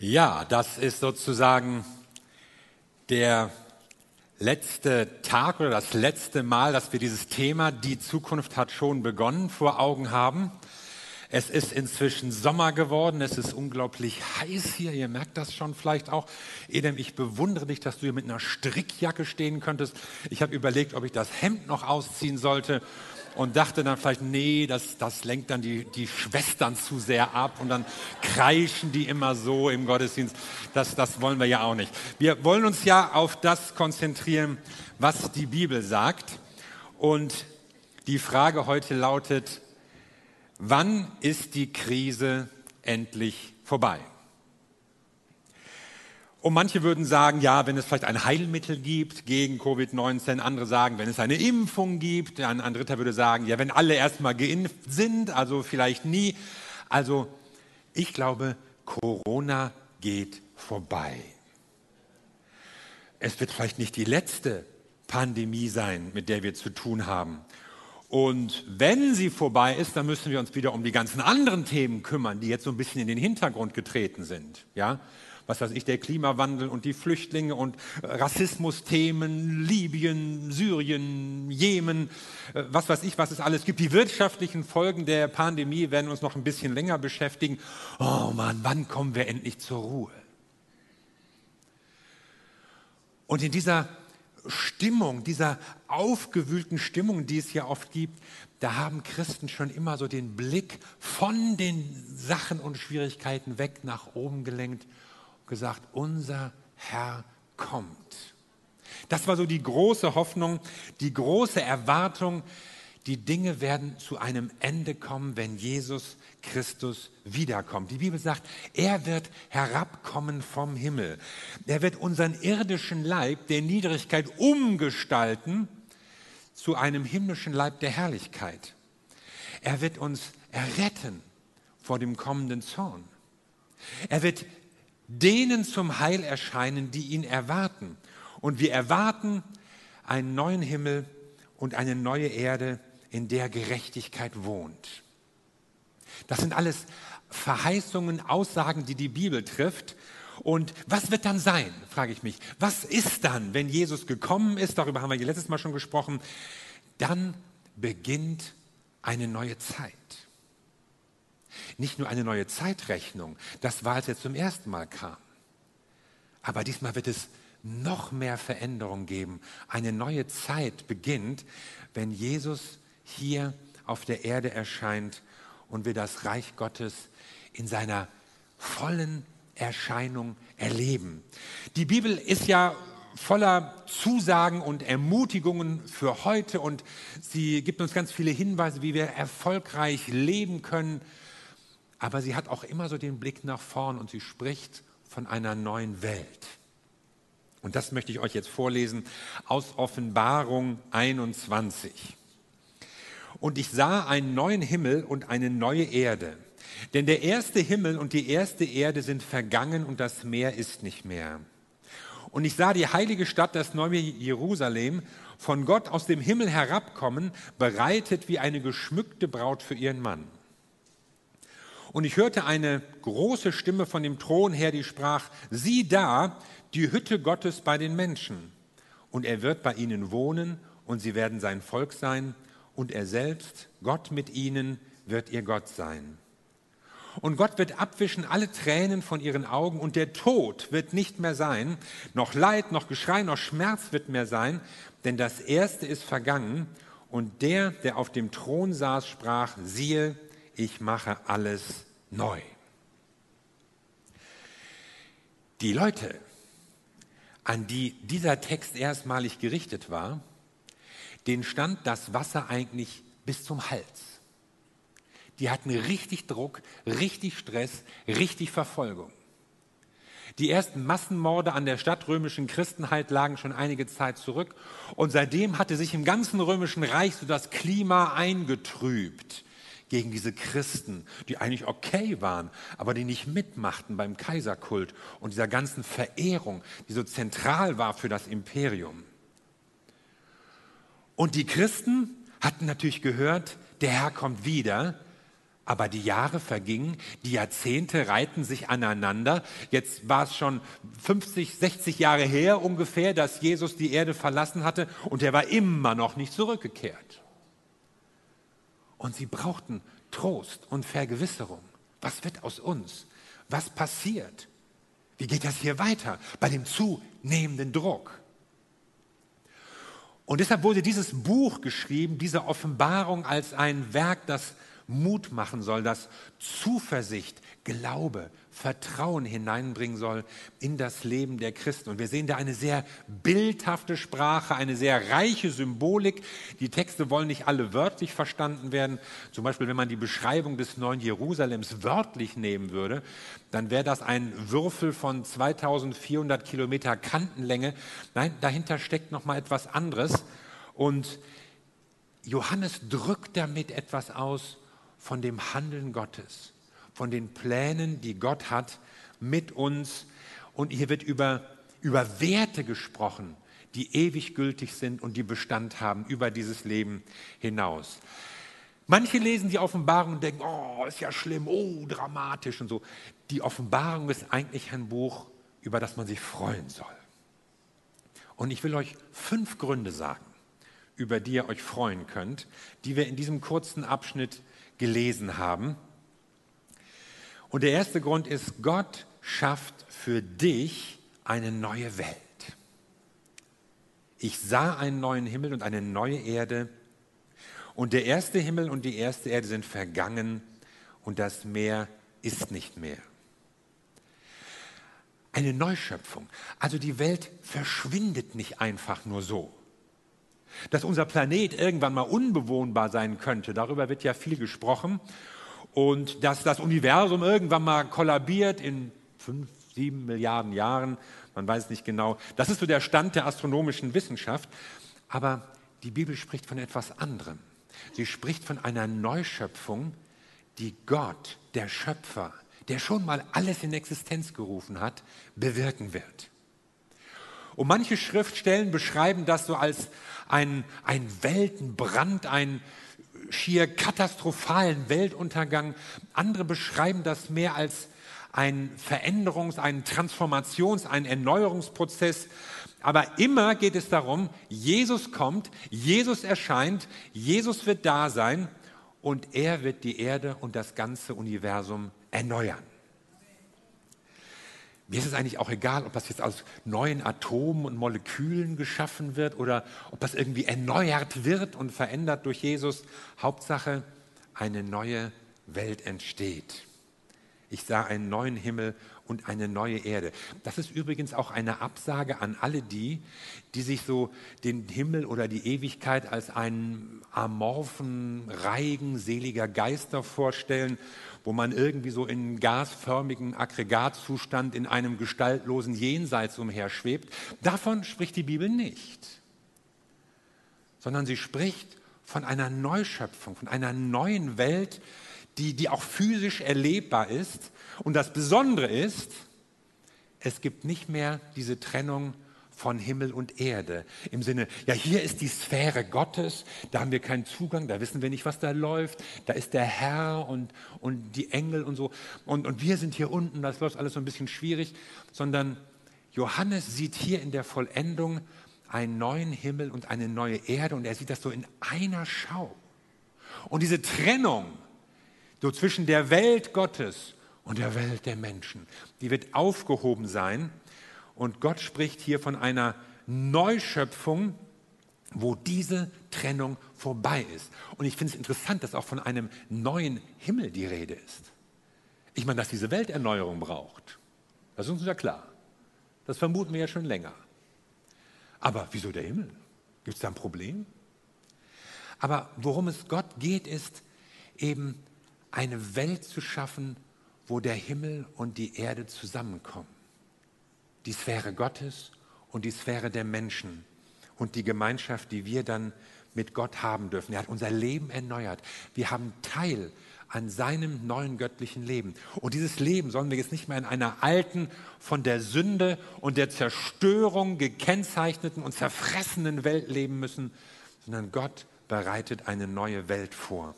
Ja, das ist sozusagen der letzte Tag oder das letzte Mal, dass wir dieses Thema, die Zukunft hat schon begonnen, vor Augen haben. Es ist inzwischen Sommer geworden, es ist unglaublich heiß hier, ihr merkt das schon vielleicht auch. Edem, ich bewundere dich, dass du hier mit einer Strickjacke stehen könntest. Ich habe überlegt, ob ich das Hemd noch ausziehen sollte und dachte dann vielleicht, nee, das, das lenkt dann die, die Schwestern zu sehr ab und dann kreischen die immer so im Gottesdienst. Das, das wollen wir ja auch nicht. Wir wollen uns ja auf das konzentrieren, was die Bibel sagt. Und die Frage heute lautet, wann ist die Krise endlich vorbei? Und manche würden sagen, ja, wenn es vielleicht ein Heilmittel gibt gegen Covid-19, andere sagen, wenn es eine Impfung gibt, ein, ein dritter würde sagen, ja, wenn alle erstmal geimpft sind, also vielleicht nie. Also ich glaube, Corona geht vorbei. Es wird vielleicht nicht die letzte Pandemie sein, mit der wir zu tun haben. Und wenn sie vorbei ist, dann müssen wir uns wieder um die ganzen anderen Themen kümmern, die jetzt so ein bisschen in den Hintergrund getreten sind. Ja, was weiß ich, der Klimawandel und die Flüchtlinge und äh, Rassismusthemen, Libyen, Syrien, Jemen, äh, was weiß ich, was es alles gibt. Die wirtschaftlichen Folgen der Pandemie werden uns noch ein bisschen länger beschäftigen. Oh Mann, wann kommen wir endlich zur Ruhe? Und in dieser Stimmung, dieser aufgewühlten Stimmung, die es ja oft gibt, da haben Christen schon immer so den Blick von den Sachen und Schwierigkeiten weg nach oben gelenkt gesagt, unser Herr kommt. Das war so die große Hoffnung, die große Erwartung, die Dinge werden zu einem Ende kommen, wenn Jesus Christus wiederkommt. Die Bibel sagt, er wird herabkommen vom Himmel. Er wird unseren irdischen Leib der Niedrigkeit umgestalten zu einem himmlischen Leib der Herrlichkeit. Er wird uns erretten vor dem kommenden Zorn. Er wird denen zum Heil erscheinen, die ihn erwarten. Und wir erwarten einen neuen Himmel und eine neue Erde, in der Gerechtigkeit wohnt. Das sind alles Verheißungen, Aussagen, die die Bibel trifft. Und was wird dann sein, frage ich mich. Was ist dann, wenn Jesus gekommen ist? Darüber haben wir letztes Mal schon gesprochen. Dann beginnt eine neue Zeit. Nicht nur eine neue Zeitrechnung, das war, als er zum ersten Mal kam. Aber diesmal wird es noch mehr Veränderung geben. Eine neue Zeit beginnt, wenn Jesus hier auf der Erde erscheint und wir das Reich Gottes in seiner vollen Erscheinung erleben. Die Bibel ist ja voller Zusagen und Ermutigungen für heute und sie gibt uns ganz viele Hinweise, wie wir erfolgreich leben können, aber sie hat auch immer so den Blick nach vorn und sie spricht von einer neuen Welt. Und das möchte ich euch jetzt vorlesen aus Offenbarung 21. Und ich sah einen neuen Himmel und eine neue Erde. Denn der erste Himmel und die erste Erde sind vergangen und das Meer ist nicht mehr. Und ich sah die heilige Stadt, das neue Jerusalem, von Gott aus dem Himmel herabkommen, bereitet wie eine geschmückte Braut für ihren Mann. Und ich hörte eine große Stimme von dem Thron her, die sprach, sieh da, die Hütte Gottes bei den Menschen. Und er wird bei ihnen wohnen und sie werden sein Volk sein und er selbst, Gott mit ihnen, wird ihr Gott sein. Und Gott wird abwischen alle Tränen von ihren Augen und der Tod wird nicht mehr sein, noch Leid, noch Geschrei, noch Schmerz wird mehr sein, denn das Erste ist vergangen. Und der, der auf dem Thron saß, sprach, siehe, ich mache alles neu. Die Leute, an die dieser Text erstmalig gerichtet war, denen stand das Wasser eigentlich bis zum Hals. Die hatten richtig Druck, richtig Stress, richtig Verfolgung. Die ersten Massenmorde an der stadtrömischen Christenheit lagen schon einige Zeit zurück und seitdem hatte sich im ganzen römischen Reich so das Klima eingetrübt gegen diese Christen, die eigentlich okay waren, aber die nicht mitmachten beim Kaiserkult und dieser ganzen Verehrung, die so zentral war für das Imperium. Und die Christen hatten natürlich gehört, der Herr kommt wieder, Aber die Jahre vergingen, die Jahrzehnte reihten sich aneinander. Jetzt war es schon 50, 60 Jahre her ungefähr, dass Jesus die Erde verlassen hatte und er war immer noch nicht zurückgekehrt. Und sie brauchten Trost und Vergewisserung. Was wird aus uns? Was passiert? Wie geht das hier weiter bei dem zunehmenden Druck? Und deshalb wurde dieses Buch geschrieben, diese Offenbarung als ein Werk, das Mut machen soll, das Zuversicht, Glaube, Vertrauen hineinbringen soll in das Leben der Christen. Und wir sehen da eine sehr bildhafte Sprache, eine sehr reiche Symbolik. Die Texte wollen nicht alle wörtlich verstanden werden. Zum Beispiel, wenn man die Beschreibung des neuen Jerusalems wörtlich nehmen würde, dann wäre das ein Würfel von 2400 Kilometer Kantenlänge. Nein, dahinter steckt noch mal etwas anderes. Und Johannes drückt damit etwas aus, von dem Handeln Gottes, von den Plänen, die Gott hat mit uns. Und hier wird über, über Werte gesprochen, die ewig gültig sind und die Bestand haben über dieses Leben hinaus. Manche lesen die Offenbarung und denken, oh, ist ja schlimm, oh, dramatisch und so. Die Offenbarung ist eigentlich ein Buch, über das man sich freuen soll. Und ich will euch fünf Gründe sagen, über die ihr euch freuen könnt, die wir in diesem kurzen Abschnitt gelesen haben. Und der erste Grund ist, Gott schafft für dich eine neue Welt. Ich sah einen neuen Himmel und eine neue Erde. Und der erste Himmel und die erste Erde sind vergangen und das Meer ist nicht mehr. Eine Neuschöpfung. Also die Welt verschwindet nicht einfach nur so. Dass unser Planet irgendwann mal unbewohnbar sein könnte, darüber wird ja viel gesprochen. Und dass das Universum irgendwann mal kollabiert in fünf, sieben Milliarden Jahren, man weiß nicht genau. Das ist so der Stand der astronomischen Wissenschaft. Aber die Bibel spricht von etwas anderem. Sie spricht von einer Neuschöpfung, die Gott, der Schöpfer, der schon mal alles in Existenz gerufen hat, bewirken wird. Und manche Schriftstellen beschreiben das so als ein, ein Weltenbrand, einen schier katastrophalen Weltuntergang. Andere beschreiben das mehr als ein Veränderungs-, ein Transformations-, ein Erneuerungsprozess. Aber immer geht es darum, Jesus kommt, Jesus erscheint, Jesus wird da sein und er wird die Erde und das ganze Universum erneuern. Mir ist es eigentlich auch egal, ob das jetzt aus neuen Atomen und Molekülen geschaffen wird oder ob das irgendwie erneuert wird und verändert durch Jesus. Hauptsache, eine neue Welt entsteht. Ich sah einen neuen Himmel und eine neue Erde. Das ist übrigens auch eine Absage an alle die, die sich so den Himmel oder die Ewigkeit als einen amorphen Reigen seliger Geister vorstellen, wo man irgendwie so in gasförmigen Aggregatzustand in einem gestaltlosen Jenseits umherschwebt. Davon spricht die Bibel nicht, sondern sie spricht von einer Neuschöpfung, von einer neuen Welt, die, die auch physisch erlebbar ist. Und das Besondere ist, es gibt nicht mehr diese Trennung von Himmel und Erde. Im Sinne, ja, hier ist die Sphäre Gottes, da haben wir keinen Zugang, da wissen wir nicht, was da läuft. Da ist der Herr und, und die Engel und so. Und, und wir sind hier unten, das läuft alles so ein bisschen schwierig. Sondern Johannes sieht hier in der Vollendung einen neuen Himmel und eine neue Erde und er sieht das so in einer Schau. Und diese Trennung, so zwischen der Welt Gottes und der Welt der Menschen. Die wird aufgehoben sein. Und Gott spricht hier von einer Neuschöpfung, wo diese Trennung vorbei ist. Und ich finde es interessant, dass auch von einem neuen Himmel die Rede ist. Ich meine, dass diese Welt Erneuerung braucht. Das ist uns ja klar. Das vermuten wir ja schon länger. Aber wieso der Himmel? Gibt es da ein Problem? Aber worum es Gott geht, ist eben eine Welt zu schaffen, wo der Himmel und die Erde zusammenkommen. Die Sphäre Gottes und die Sphäre der Menschen und die Gemeinschaft, die wir dann mit Gott haben dürfen. Er hat unser Leben erneuert. Wir haben Teil an seinem neuen göttlichen Leben. Und dieses Leben sollen wir jetzt nicht mehr in einer alten, von der Sünde und der Zerstörung gekennzeichneten und zerfressenen Welt leben müssen, sondern Gott bereitet eine neue Welt vor.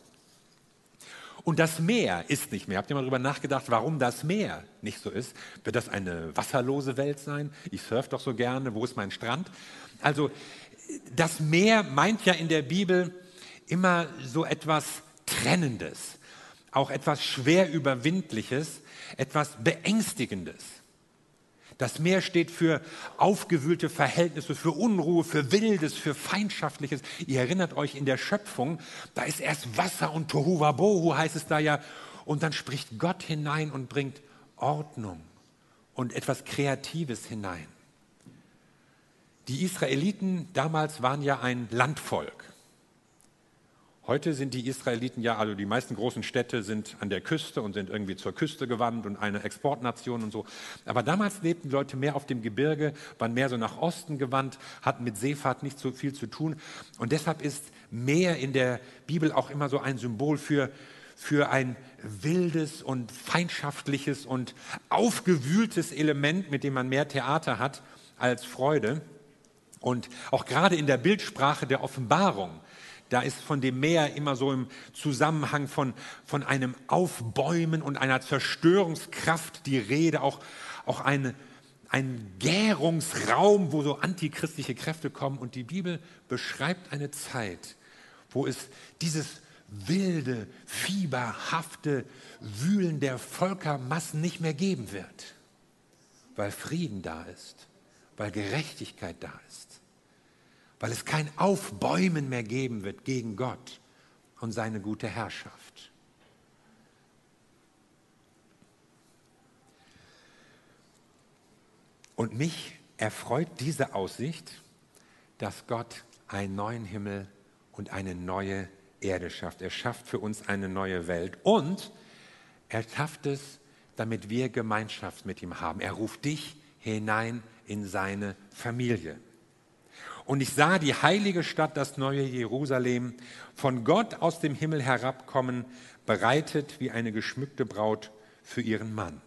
Und das Meer ist nicht mehr. Habt ihr mal darüber nachgedacht, warum das Meer nicht so ist? Wird das eine wasserlose Welt sein? Ich surf doch so gerne. Wo ist mein Strand? Also, das Meer meint ja in der Bibel immer so etwas Trennendes, auch etwas schwer überwindliches, etwas Beängstigendes. Das Meer steht für aufgewühlte Verhältnisse, für Unruhe, für Wildes, für Feindschaftliches. Ihr erinnert euch in der Schöpfung, da ist erst Wasser und Tohuwabohu heißt es da ja. Und dann spricht Gott hinein und bringt Ordnung und etwas Kreatives hinein. Die Israeliten damals waren ja ein Landvolk. Heute sind die Israeliten ja, also die meisten großen Städte sind an der Küste und sind irgendwie zur Küste gewandt und eine Exportnation und so. Aber damals lebten Leute mehr auf dem Gebirge, waren mehr so nach Osten gewandt, hatten mit Seefahrt nicht so viel zu tun. Und deshalb ist Meer in der Bibel auch immer so ein Symbol für, für ein wildes und feindschaftliches und aufgewühltes Element, mit dem man mehr Theater hat als Freude. Und auch gerade in der Bildsprache der Offenbarung da ist von dem Meer immer so im Zusammenhang von, von einem Aufbäumen und einer Zerstörungskraft die Rede, auch, auch eine, ein Gärungsraum, wo so antichristliche Kräfte kommen. Und die Bibel beschreibt eine Zeit, wo es dieses wilde, fieberhafte Wühlen der Völkermassen nicht mehr geben wird, weil Frieden da ist, weil Gerechtigkeit da ist weil es kein Aufbäumen mehr geben wird gegen Gott und seine gute Herrschaft. Und mich erfreut diese Aussicht, dass Gott einen neuen Himmel und eine neue Erde schafft. Er schafft für uns eine neue Welt und er schafft es, damit wir Gemeinschaft mit ihm haben. Er ruft dich hinein in seine Familie. Und ich sah die heilige Stadt, das neue Jerusalem, von Gott aus dem Himmel herabkommen, bereitet wie eine geschmückte Braut für ihren Mann.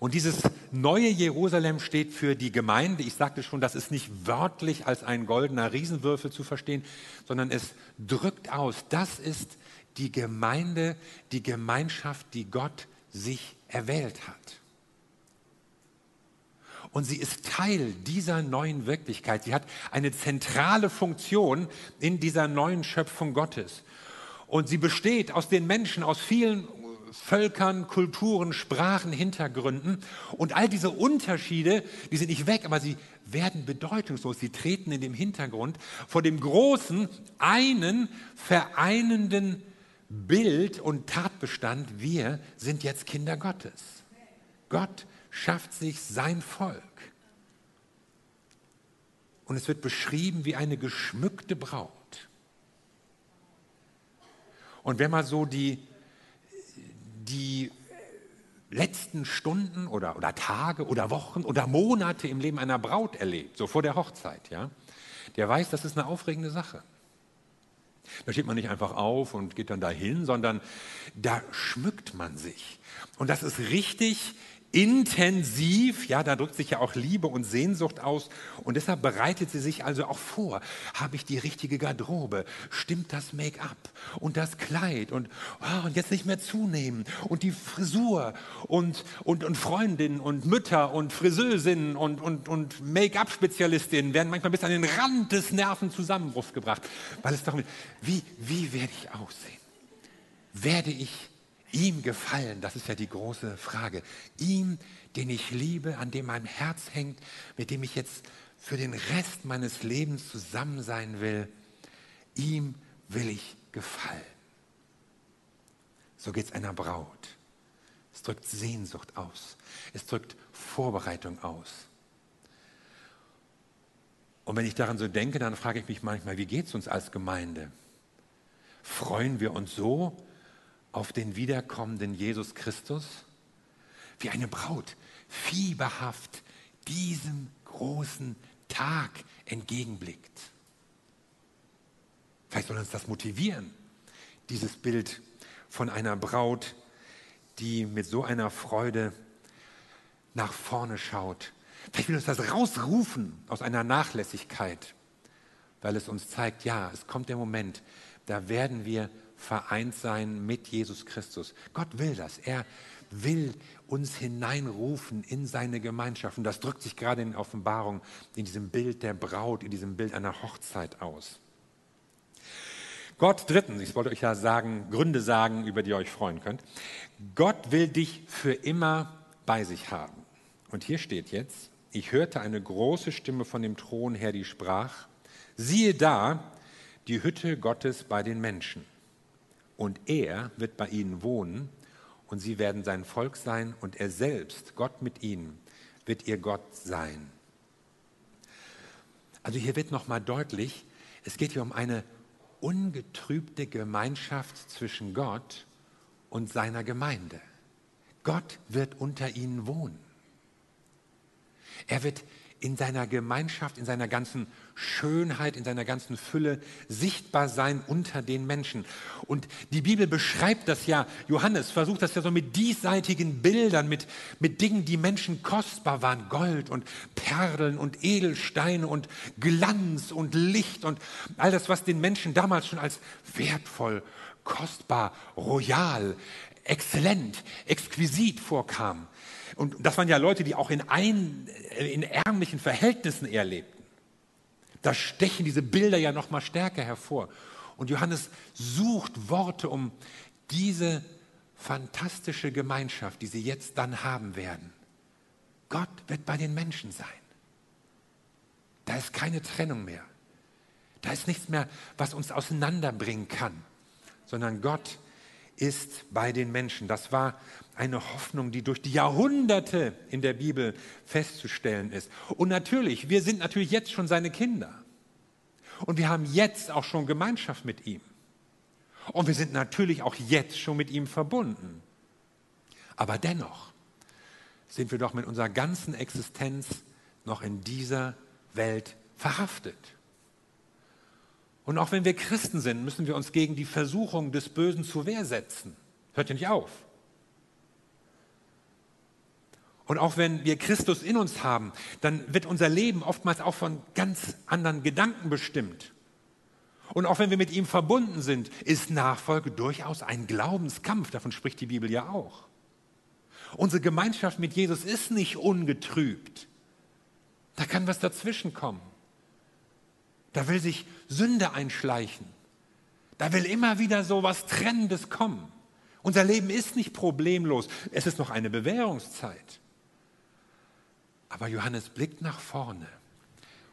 Und dieses neue Jerusalem steht für die Gemeinde. Ich sagte schon, das ist nicht wörtlich als ein goldener Riesenwürfel zu verstehen, sondern es drückt aus, das ist die Gemeinde, die Gemeinschaft, die Gott sich erwählt hat. Und sie ist Teil dieser neuen Wirklichkeit. Sie hat eine zentrale Funktion in dieser neuen Schöpfung Gottes. Und sie besteht aus den Menschen, aus vielen Völkern, Kulturen, Sprachen, Hintergründen. Und all diese Unterschiede, die sind nicht weg, aber sie werden bedeutungslos. Sie treten in dem Hintergrund vor dem großen, einen vereinenden Bild und Tatbestand. Wir sind jetzt Kinder Gottes. Gott schafft sich sein Volk. Und es wird beschrieben wie eine geschmückte Braut. Und wenn man so die, die letzten Stunden oder, oder Tage oder Wochen oder Monate im Leben einer Braut erlebt, so vor der Hochzeit, ja, der weiß, das ist eine aufregende Sache. Da steht man nicht einfach auf und geht dann dahin, sondern da schmückt man sich. Und das ist richtig intensiv, ja, da drückt sich ja auch Liebe und Sehnsucht aus und deshalb bereitet sie sich also auch vor. Habe ich die richtige Garderobe? Stimmt das Make-up und das Kleid und, oh, und jetzt nicht mehr zunehmen und die Frisur und, und, und Freundinnen und Mütter und Friseusinnen und, und, und Make-up-Spezialistinnen werden manchmal bis an den Rand des Nervenzusammenbruchs gebracht, weil es darum geht, wie, wie werde ich aussehen? Werde ich ihm gefallen? Das ist ja die große Frage. Ihm, den ich liebe, an dem mein Herz hängt, mit dem ich jetzt für den Rest meines Lebens zusammen sein will, ihm will ich gefallen. So geht es einer Braut. Es drückt Sehnsucht aus. Es drückt Vorbereitung aus. Und wenn ich daran so denke, dann frage ich mich manchmal, wie geht es uns als Gemeinde? Freuen wir uns so, auf den wiederkommenden Jesus Christus, wie eine Braut fieberhaft diesem großen Tag entgegenblickt. Vielleicht soll uns das motivieren, dieses Bild von einer Braut, die mit so einer Freude nach vorne schaut. Vielleicht will uns das rausrufen aus einer Nachlässigkeit, weil es uns zeigt, ja, es kommt der Moment, da werden wir vereint sein mit Jesus Christus. Gott will das. Er will uns hineinrufen in seine Gemeinschaft. Und das drückt sich gerade in Offenbarung in diesem Bild der Braut, in diesem Bild einer Hochzeit aus. Gott, drittens, ich wollte euch ja sagen, Gründe sagen, über die ihr euch freuen könnt. Gott will dich für immer bei sich haben. Und hier steht jetzt, ich hörte eine große Stimme von dem Thron her, die sprach, siehe da, die Hütte Gottes bei den Menschen. Und er wird bei ihnen wohnen und sie werden sein Volk sein und er selbst, Gott mit ihnen, wird ihr Gott sein. Also hier wird nochmal deutlich, es geht hier um eine ungetrübte Gemeinschaft zwischen Gott und seiner Gemeinde. Gott wird unter ihnen wohnen. Er wird in seiner Gemeinschaft, in seiner ganzen Schönheit, in seiner ganzen Fülle sichtbar sein unter den Menschen. Und die Bibel beschreibt das ja, Johannes versucht das ja so mit diesseitigen Bildern, mit, mit Dingen, die Menschen kostbar waren, Gold und Perlen und Edelsteine und Glanz und Licht und all das, was den Menschen damals schon als wertvoll, kostbar, royal, exzellent, exquisit vorkam. Und das waren ja Leute, die auch in, ein, in ärmlichen Verhältnissen eher lebten. Da stechen diese Bilder ja noch mal stärker hervor. Und Johannes sucht Worte, um diese fantastische Gemeinschaft, die sie jetzt dann haben werden. Gott wird bei den Menschen sein. Da ist keine Trennung mehr. Da ist nichts mehr, was uns auseinanderbringen kann, sondern Gott ist bei den Menschen. Das war eine Hoffnung, die durch die Jahrhunderte in der Bibel festzustellen ist. Und natürlich, wir sind natürlich jetzt schon seine Kinder. Und wir haben jetzt auch schon Gemeinschaft mit ihm. Und wir sind natürlich auch jetzt schon mit ihm verbunden. Aber dennoch sind wir doch mit unserer ganzen Existenz noch in dieser Welt verhaftet. Und auch wenn wir Christen sind, müssen wir uns gegen die Versuchung des Bösen zur Wehr setzen. Hört ja nicht auf. Und auch wenn wir Christus in uns haben, dann wird unser Leben oftmals auch von ganz anderen Gedanken bestimmt. Und auch wenn wir mit ihm verbunden sind, ist Nachfolge durchaus ein Glaubenskampf. Davon spricht die Bibel ja auch. Unsere Gemeinschaft mit Jesus ist nicht ungetrübt. Da kann was dazwischen kommen. Da will sich Sünde einschleichen. Da will immer wieder so was Trennendes kommen. Unser Leben ist nicht problemlos. Es ist noch eine Bewährungszeit. Aber Johannes blickt nach vorne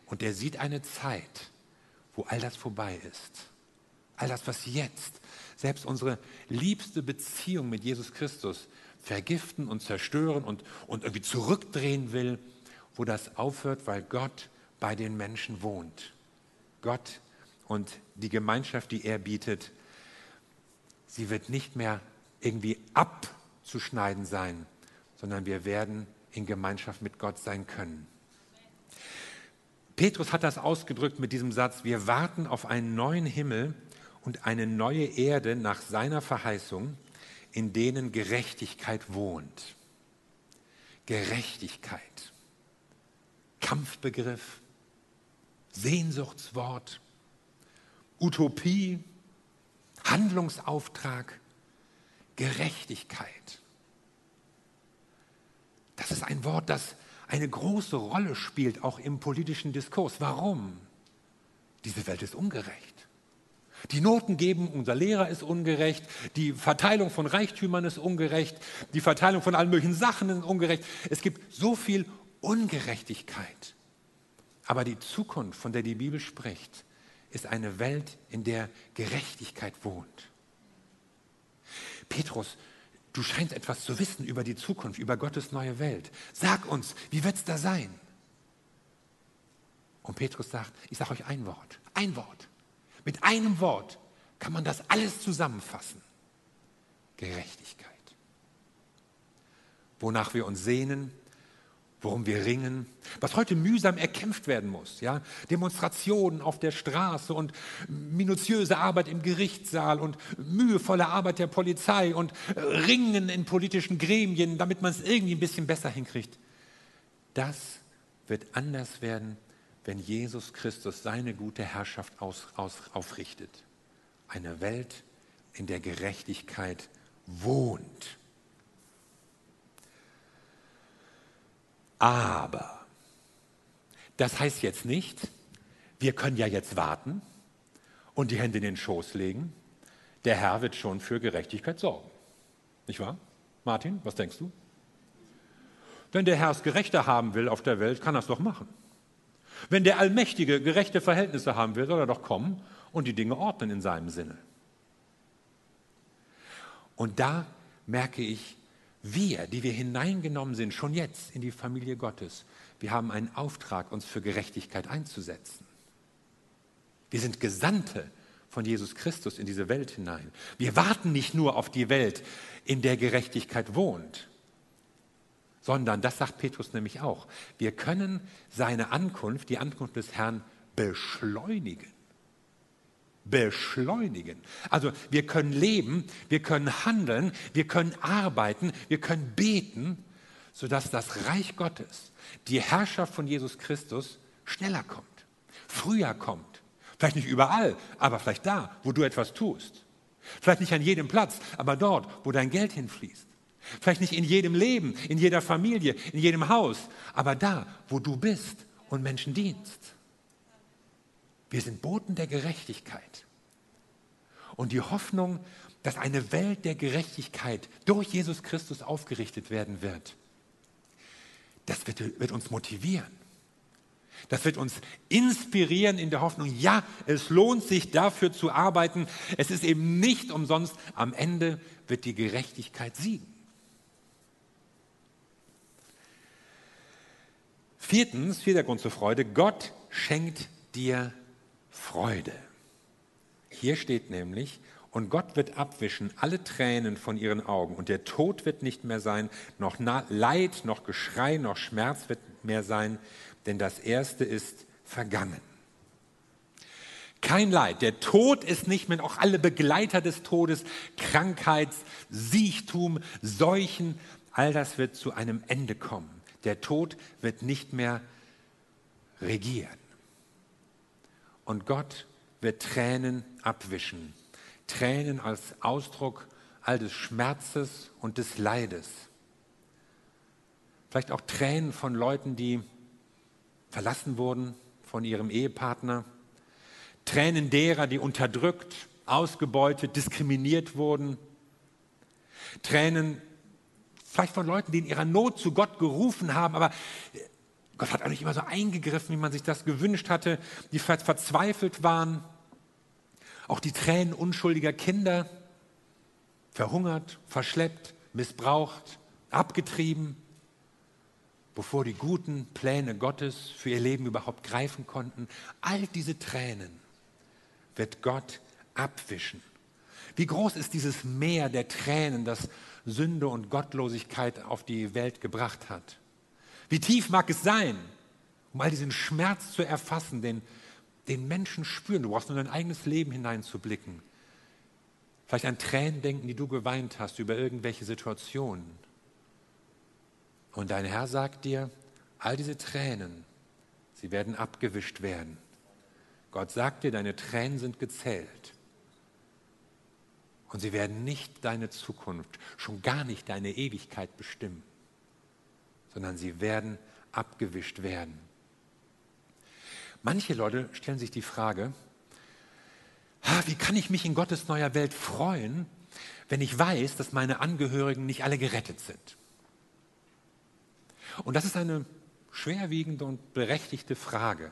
und er sieht eine Zeit, wo all das vorbei ist. All das, was jetzt, selbst unsere liebste Beziehung mit Jesus Christus vergiften und zerstören und, und irgendwie zurückdrehen will, wo das aufhört, weil Gott bei den Menschen wohnt. Gott und die Gemeinschaft, die er bietet, sie wird nicht mehr irgendwie abzuschneiden sein, sondern wir werden in Gemeinschaft mit Gott sein können. Petrus hat das ausgedrückt mit diesem Satz, wir warten auf einen neuen Himmel und eine neue Erde nach seiner Verheißung, in denen Gerechtigkeit wohnt. Gerechtigkeit, Kampfbegriff, Sehnsuchtswort, Utopie, Handlungsauftrag, Gerechtigkeit. Das ist ein Wort, das eine große Rolle spielt, auch im politischen Diskurs. Warum? Diese Welt ist ungerecht. Die Noten geben, unser Lehrer ist ungerecht, die Verteilung von Reichtümern ist ungerecht, die Verteilung von allen möglichen Sachen ist ungerecht. Es gibt so viel Ungerechtigkeit. Aber die Zukunft, von der die Bibel spricht, ist eine Welt, in der Gerechtigkeit wohnt. Petrus du scheinst etwas zu wissen über die Zukunft, über Gottes neue Welt. Sag uns, wie wird es da sein? Und Petrus sagt, ich sage euch ein Wort, ein Wort. Mit einem Wort kann man das alles zusammenfassen. Gerechtigkeit. Wonach wir uns sehnen, worum wir ringen, was heute mühsam erkämpft werden muss. Ja? Demonstrationen auf der Straße und minutiöse Arbeit im Gerichtssaal und mühevolle Arbeit der Polizei und Ringen in politischen Gremien, damit man es irgendwie ein bisschen besser hinkriegt. Das wird anders werden, wenn Jesus Christus seine gute Herrschaft aus, aus, aufrichtet. Eine Welt in der Gerechtigkeit wohnt. Aber das heißt jetzt nicht, wir können ja jetzt warten und die Hände in den Schoß legen. Der Herr wird schon für Gerechtigkeit sorgen. Nicht wahr? Martin, was denkst du? Wenn der Herr es gerechter haben will auf der Welt, kann er es doch machen. Wenn der Allmächtige gerechte Verhältnisse haben will, soll er doch kommen und die Dinge ordnen in seinem Sinne. Und da merke ich, wir, die wir hineingenommen sind, schon jetzt in die Familie Gottes, wir haben einen Auftrag, uns für Gerechtigkeit einzusetzen. Wir sind Gesandte von Jesus Christus in diese Welt hinein. Wir warten nicht nur auf die Welt, in der Gerechtigkeit wohnt, sondern, das sagt Petrus nämlich auch, wir können seine Ankunft, die Ankunft des Herrn, beschleunigen. Beschleunigen. Also wir können leben, wir können handeln, wir können arbeiten, wir können beten, sodass das Reich Gottes, die Herrschaft von Jesus Christus schneller kommt, früher kommt. Vielleicht nicht überall, aber vielleicht da, wo du etwas tust. Vielleicht nicht an jedem Platz, aber dort, wo dein Geld hinfließt. Vielleicht nicht in jedem Leben, in jeder Familie, in jedem Haus, aber da, wo du bist und Menschen dienst. Wir sind Boten der Gerechtigkeit. Und die Hoffnung, dass eine Welt der Gerechtigkeit durch Jesus Christus aufgerichtet werden wird, das wird, wird uns motivieren. Das wird uns inspirieren in der Hoffnung, ja, es lohnt sich dafür zu arbeiten. Es ist eben nicht umsonst, am Ende wird die Gerechtigkeit siegen. Viertens, vierter Grund zur Freude, Gott schenkt dir Freude. Hier steht nämlich, und Gott wird abwischen alle Tränen von ihren Augen und der Tod wird nicht mehr sein, noch Leid, noch Geschrei, noch Schmerz wird mehr sein, denn das Erste ist vergangen. Kein Leid. Der Tod ist nicht mehr, auch alle Begleiter des Todes, Krankheit, Siechtum, Seuchen, all das wird zu einem Ende kommen. Der Tod wird nicht mehr regieren. Und Gott wird Tränen abwischen. Tränen als Ausdruck all des Schmerzes und des Leides. Vielleicht auch Tränen von Leuten, die verlassen wurden von ihrem Ehepartner. Tränen derer, die unterdrückt, ausgebeutet, diskriminiert wurden. Tränen Vielleicht von Leuten, die in ihrer Not zu Gott gerufen haben, aber Gott hat auch nicht immer so eingegriffen, wie man sich das gewünscht hatte, die verzweifelt waren. Auch die Tränen unschuldiger Kinder, verhungert, verschleppt, missbraucht, abgetrieben, bevor die guten Pläne Gottes für ihr Leben überhaupt greifen konnten. All diese Tränen wird Gott abwischen. Wie groß ist dieses Meer der Tränen, das Sünde und Gottlosigkeit auf die Welt gebracht hat. Wie tief mag es sein, um all diesen Schmerz zu erfassen, den, den Menschen spüren. Du brauchst nur dein eigenes Leben hineinzublicken. Vielleicht an Tränen denken, die du geweint hast über irgendwelche Situationen. Und dein Herr sagt dir, all diese Tränen, sie werden abgewischt werden. Gott sagt dir, deine Tränen sind gezählt. Und sie werden nicht deine Zukunft, schon gar nicht deine Ewigkeit bestimmen, sondern sie werden abgewischt werden. Manche Leute stellen sich die Frage, wie kann ich mich in Gottes neuer Welt freuen, wenn ich weiß, dass meine Angehörigen nicht alle gerettet sind? Und das ist eine schwerwiegende und berechtigte Frage,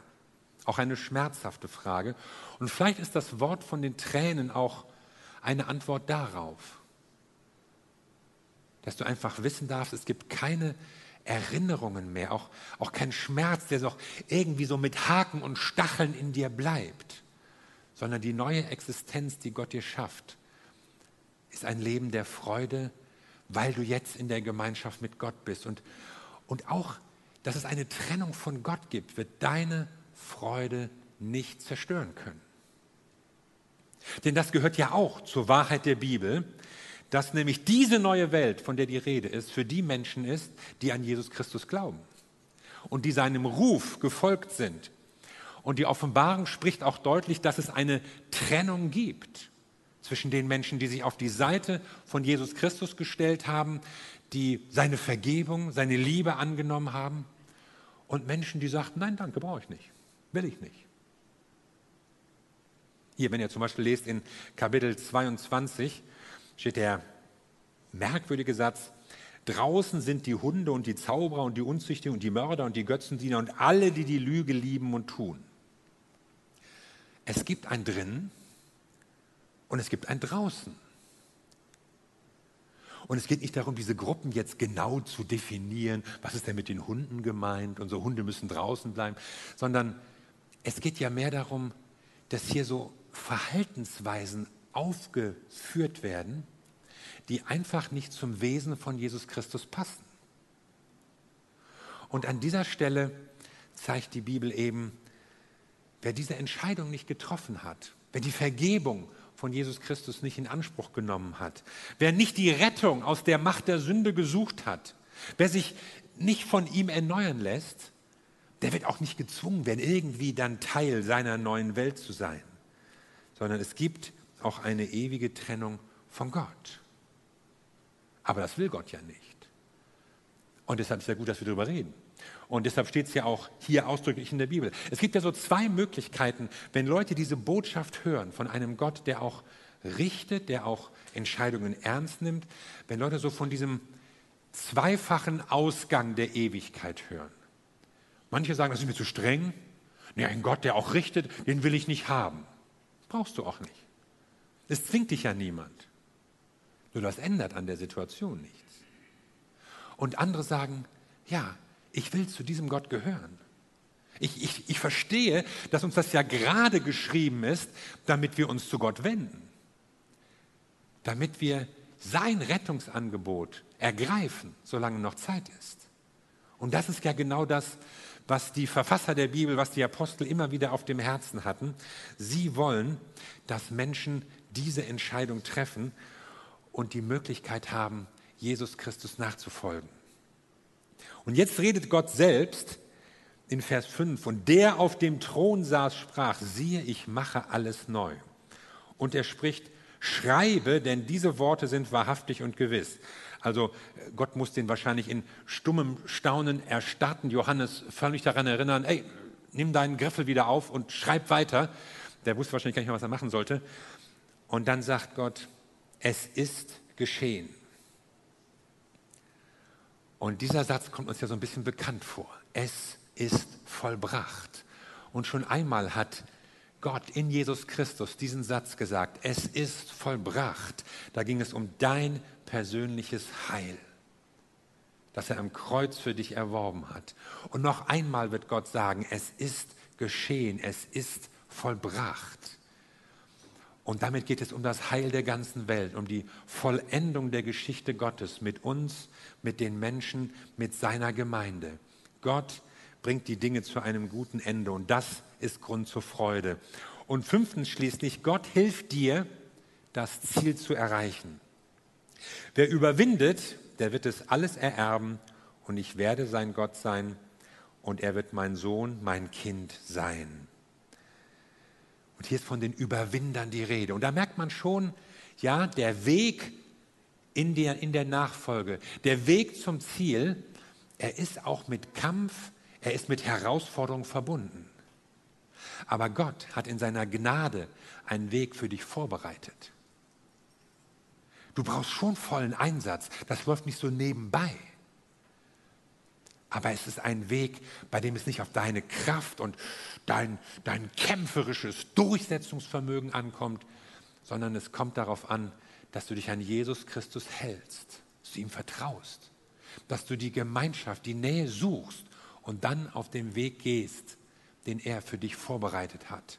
auch eine schmerzhafte Frage. Und vielleicht ist das Wort von den Tränen auch eine Antwort darauf. Dass du einfach wissen darfst, es gibt keine Erinnerungen mehr, auch, auch kein Schmerz, der so irgendwie so mit Haken und Stacheln in dir bleibt, sondern die neue Existenz, die Gott dir schafft, ist ein Leben der Freude, weil du jetzt in der Gemeinschaft mit Gott bist. Und, und auch, dass es eine Trennung von Gott gibt, wird deine Freude nicht zerstören können. Denn das gehört ja auch zur Wahrheit der Bibel, dass nämlich diese neue Welt, von der die Rede ist, für die Menschen ist, die an Jesus Christus glauben und die seinem Ruf gefolgt sind. Und die Offenbarung spricht auch deutlich, dass es eine Trennung gibt zwischen den Menschen, die sich auf die Seite von Jesus Christus gestellt haben, die seine Vergebung, seine Liebe angenommen haben und Menschen, die sagten, nein, danke, brauche ich nicht, will ich nicht. Hier, wenn ihr zum Beispiel lest in Kapitel 22, steht der merkwürdige Satz, draußen sind die Hunde und die Zauberer und die Unzüchtigen und die Mörder und die Götzendiener und alle, die die Lüge lieben und tun. Es gibt ein drinnen und es gibt ein draußen. Und es geht nicht darum, diese Gruppen jetzt genau zu definieren, was ist denn mit den Hunden gemeint so Hunde müssen draußen bleiben, sondern es geht ja mehr darum, dass hier so Verhaltensweisen aufgeführt werden, die einfach nicht zum Wesen von Jesus Christus passen. Und an dieser Stelle zeigt die Bibel eben, wer diese Entscheidung nicht getroffen hat, wer die Vergebung von Jesus Christus nicht in Anspruch genommen hat, wer nicht die Rettung aus der Macht der Sünde gesucht hat, wer sich nicht von ihm erneuern lässt, der wird auch nicht gezwungen werden, irgendwie dann Teil seiner neuen Welt zu sein, sondern es gibt auch eine ewige Trennung von Gott. Aber das will Gott ja nicht. Und deshalb ist es ja gut, dass wir darüber reden. Und deshalb steht es ja auch hier ausdrücklich in der Bibel. Es gibt ja so zwei Möglichkeiten, wenn Leute diese Botschaft hören von einem Gott, der auch richtet, der auch Entscheidungen ernst nimmt, wenn Leute so von diesem zweifachen Ausgang der Ewigkeit hören. Manche sagen, das ist mir zu streng. Nee, ein Gott, der auch richtet, den will ich nicht haben. Brauchst du auch nicht. Es zwingt dich ja niemand. Nur das ändert an der Situation nichts. Und andere sagen, ja, ich will zu diesem Gott gehören. Ich, ich, ich verstehe, dass uns das ja gerade geschrieben ist, damit wir uns zu Gott wenden. Damit wir sein Rettungsangebot ergreifen, solange noch Zeit ist. Und das ist ja genau das, was die Verfasser der Bibel, was die Apostel immer wieder auf dem Herzen hatten. Sie wollen, dass Menschen diese Entscheidung treffen und die Möglichkeit haben, Jesus Christus nachzufolgen. Und jetzt redet Gott selbst in Vers 5, und der auf dem Thron saß, sprach, siehe, ich mache alles neu. Und er spricht, schreibe, denn diese Worte sind wahrhaftig und gewiss. Also Gott muss den wahrscheinlich in stummem Staunen erstarrten Johannes völlig daran erinnern, ey, nimm deinen Griffel wieder auf und schreib weiter. Der wusste wahrscheinlich gar nicht mehr, was er machen sollte. Und dann sagt Gott, es ist geschehen. Und dieser Satz kommt uns ja so ein bisschen bekannt vor. Es ist vollbracht. Und schon einmal hat Gott in Jesus Christus diesen Satz gesagt, es ist vollbracht. Da ging es um dein persönliches Heil, das er am Kreuz für dich erworben hat. Und noch einmal wird Gott sagen, es ist geschehen, es ist vollbracht. Und damit geht es um das Heil der ganzen Welt, um die Vollendung der Geschichte Gottes mit uns, mit den Menschen, mit seiner Gemeinde. Gott bringt die Dinge zu einem guten Ende und das ist Grund zur Freude. Und fünftens schließlich, Gott hilft dir, das Ziel zu erreichen. Wer überwindet, der wird es alles ererben und ich werde sein Gott sein und er wird mein Sohn, mein Kind sein. Und hier ist von den Überwindern die Rede. Und da merkt man schon, ja, der Weg in der, in der Nachfolge, der Weg zum Ziel, er ist auch mit Kampf, er ist mit Herausforderungen verbunden. Aber Gott hat in seiner Gnade einen Weg für dich vorbereitet. Du brauchst schon vollen Einsatz. Das läuft nicht so nebenbei. Aber es ist ein Weg, bei dem es nicht auf deine Kraft und dein, dein kämpferisches Durchsetzungsvermögen ankommt, sondern es kommt darauf an, dass du dich an Jesus Christus hältst, dass du ihm vertraust, dass du die Gemeinschaft, die Nähe suchst und dann auf den Weg gehst, den er für dich vorbereitet hat.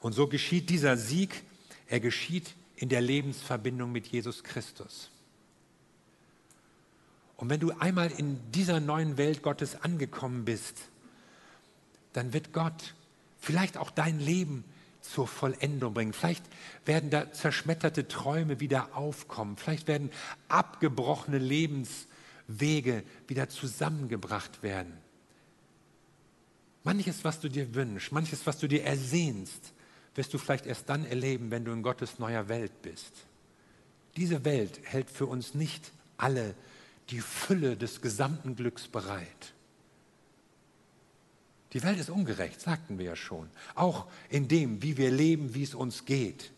Und so geschieht dieser Sieg, er geschieht in der Lebensverbindung mit Jesus Christus. Und wenn du einmal in dieser neuen Welt Gottes angekommen bist, dann wird Gott vielleicht auch dein Leben zur Vollendung bringen. Vielleicht werden da zerschmetterte Träume wieder aufkommen. Vielleicht werden abgebrochene Lebenswege wieder zusammengebracht werden. Manches, was du dir wünschst, manches, was du dir ersehnst, wirst du vielleicht erst dann erleben, wenn du in Gottes neuer Welt bist. Diese Welt hält für uns nicht alle die Fülle des gesamten Glücks bereit. Die Welt ist ungerecht, sagten wir ja schon. Auch in dem, wie wir leben, wie es uns geht.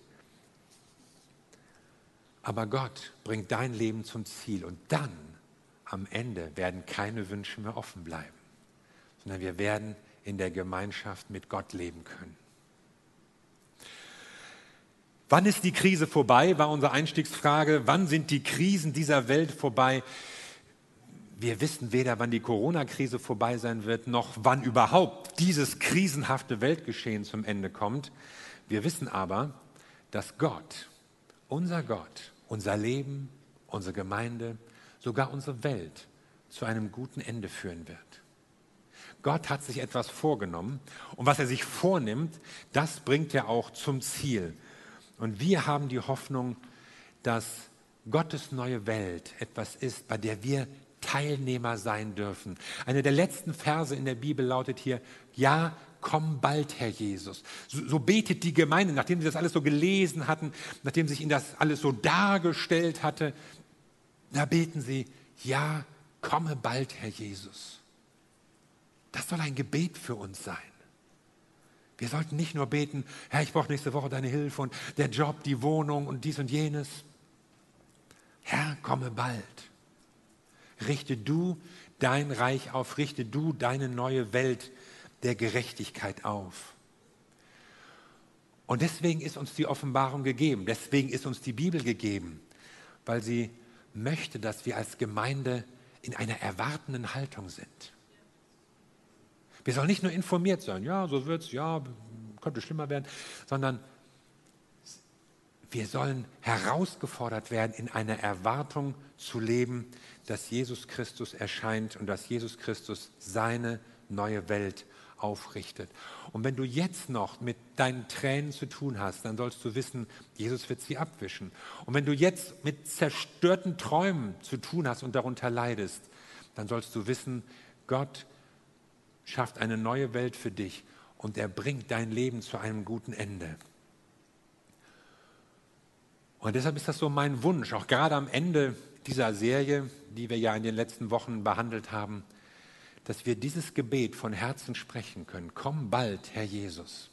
Aber Gott bringt dein Leben zum Ziel und dann am Ende werden keine Wünsche mehr offen bleiben, sondern wir werden in der Gemeinschaft mit Gott leben können. Wann ist die Krise vorbei, war unsere Einstiegsfrage. Wann sind die Krisen dieser Welt vorbei? Wir wissen weder, wann die Corona-Krise vorbei sein wird, noch wann überhaupt dieses krisenhafte Weltgeschehen zum Ende kommt. Wir wissen aber, dass Gott, unser Gott, unser Leben, unsere Gemeinde, sogar unsere Welt zu einem guten Ende führen wird. Gott hat sich etwas vorgenommen und was er sich vornimmt, das bringt er auch zum Ziel. Und wir haben die Hoffnung, dass Gottes neue Welt etwas ist, bei der wir Teilnehmer sein dürfen. Eine der letzten Verse in der Bibel lautet hier, ja, komm bald, Herr Jesus. So, so, betet die Gemeinde, nachdem sie das alles so gelesen hatten, nachdem sich ihnen das alles so dargestellt hatte, da beten sie, ja, komme bald, Herr Jesus. Das soll ein Gebet für uns sein. Wir sollten nicht nur beten, Herr, ich brauche nächste Woche deine Hilfe und der Job, die Wohnung und dies und jenes. Herr, komme bald. Richte du dein Reich auf, richte du deine neue Welt der Gerechtigkeit auf. Und deswegen ist uns die Offenbarung gegeben, deswegen ist uns die Bibel gegeben, weil sie möchte, dass wir als Gemeinde in einer erwartenden Haltung sind. Wir sollen nicht nur informiert sein, ja, so wird es, ja, könnte schlimmer werden, sondern wir sollen herausgefordert werden, in einer Erwartung zu leben, dass Jesus Christus erscheint und dass Jesus Christus seine neue Welt aufrichtet. Und wenn du jetzt noch mit deinen Tränen zu tun hast, dann sollst du wissen, Jesus wird sie abwischen. Und wenn du jetzt mit zerstörten Träumen zu tun hast und darunter leidest, dann sollst du wissen, Gott schafft eine neue Welt für dich und er bringt dein Leben zu einem guten Ende. Und deshalb ist das so mein Wunsch, auch gerade am Ende dieser Serie, die wir ja in den letzten Wochen behandelt haben, dass wir dieses Gebet von Herzen sprechen können. Komm bald, Herr Jesus.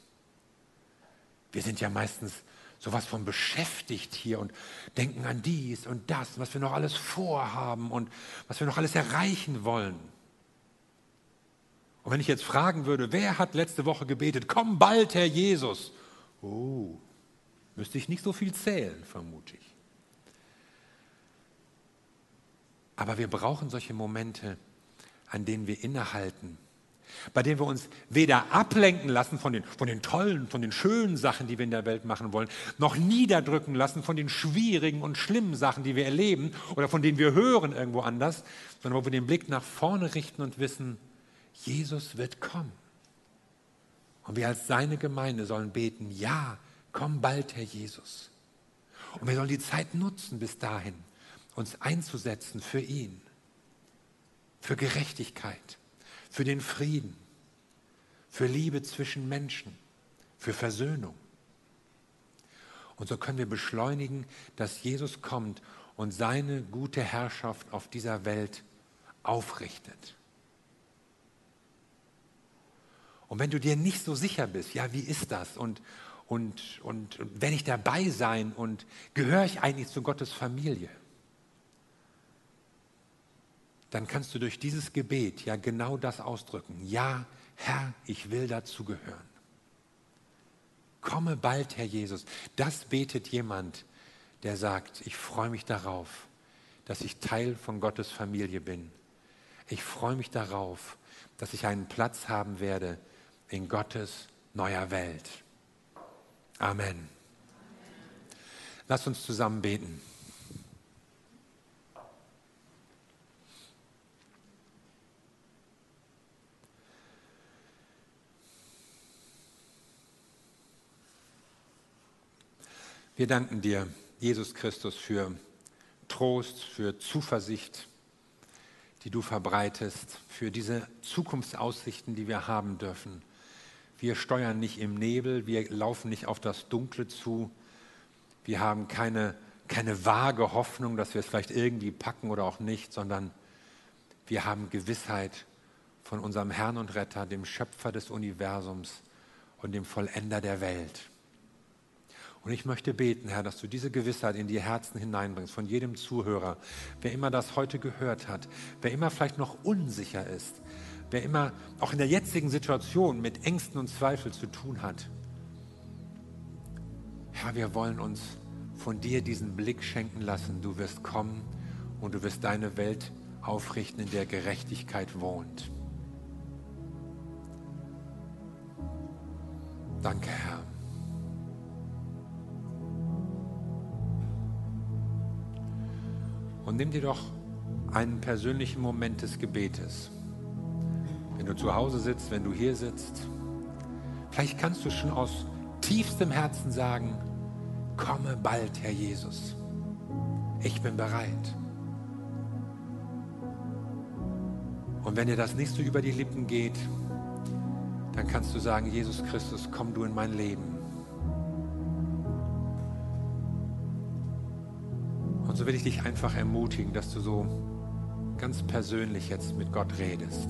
Wir sind ja meistens sowas von beschäftigt hier und denken an dies und das, was wir noch alles vorhaben und was wir noch alles erreichen wollen. Und wenn ich jetzt fragen würde, wer hat letzte Woche gebetet, komm bald, Herr Jesus? Oh, müsste ich nicht so viel zählen, vermute ich. Aber wir brauchen solche Momente, an denen wir innehalten, bei denen wir uns weder ablenken lassen von den, von den tollen, von den schönen Sachen, die wir in der Welt machen wollen, noch niederdrücken lassen von den schwierigen und schlimmen Sachen, die wir erleben oder von denen wir hören irgendwo anders, sondern wo wir den Blick nach vorne richten und wissen, Jesus wird kommen. Und wir als seine Gemeinde sollen beten, ja, komm bald, Herr Jesus. Und wir sollen die Zeit nutzen bis dahin, uns einzusetzen für ihn, für Gerechtigkeit, für den Frieden, für Liebe zwischen Menschen, für Versöhnung. Und so können wir beschleunigen, dass Jesus kommt und seine gute Herrschaft auf dieser Welt aufrichtet. Und wenn du dir nicht so sicher bist, ja, wie ist das? Und, und, und, und wenn ich dabei sein und gehöre ich eigentlich zu Gottes Familie? Dann kannst du durch dieses Gebet ja genau das ausdrücken. Ja, Herr, ich will dazugehören. Komme bald, Herr Jesus. Das betet jemand, der sagt, ich freue mich darauf, dass ich Teil von Gottes Familie bin. Ich freue mich darauf, dass ich einen Platz haben werde in Gottes neuer Welt. Amen. Lass uns zusammen beten. Wir danken dir, Jesus Christus, für Trost, für Zuversicht, die du verbreitest, für diese Zukunftsaussichten, die wir haben dürfen Wir steuern nicht im Nebel, wir laufen nicht auf das Dunkle zu, wir haben keine, keine vage Hoffnung, dass wir es vielleicht irgendwie packen oder auch nicht, sondern wir haben Gewissheit von unserem Herrn und Retter, dem Schöpfer des Universums und dem Vollender der Welt. Und ich möchte beten, Herr, dass du diese Gewissheit in die Herzen hineinbringst, von jedem Zuhörer, wer immer das heute gehört hat, wer immer vielleicht noch unsicher ist, wer immer auch in der jetzigen Situation mit Ängsten und Zweifeln zu tun hat. Herr, wir wollen uns von dir diesen Blick schenken lassen. Du wirst kommen und du wirst deine Welt aufrichten, in der Gerechtigkeit wohnt. Danke, Herr. Und nimm dir doch einen persönlichen Moment des Gebetes. Wenn du zu Hause sitzt, wenn du hier sitzt, vielleicht kannst du schon aus tiefstem Herzen sagen, komme bald, Herr Jesus. Ich bin bereit. Und wenn dir das nicht so über die Lippen geht, dann kannst du sagen, Jesus Christus, komm du in mein Leben. so will ich dich einfach ermutigen, dass du so ganz persönlich jetzt mit Gott redest.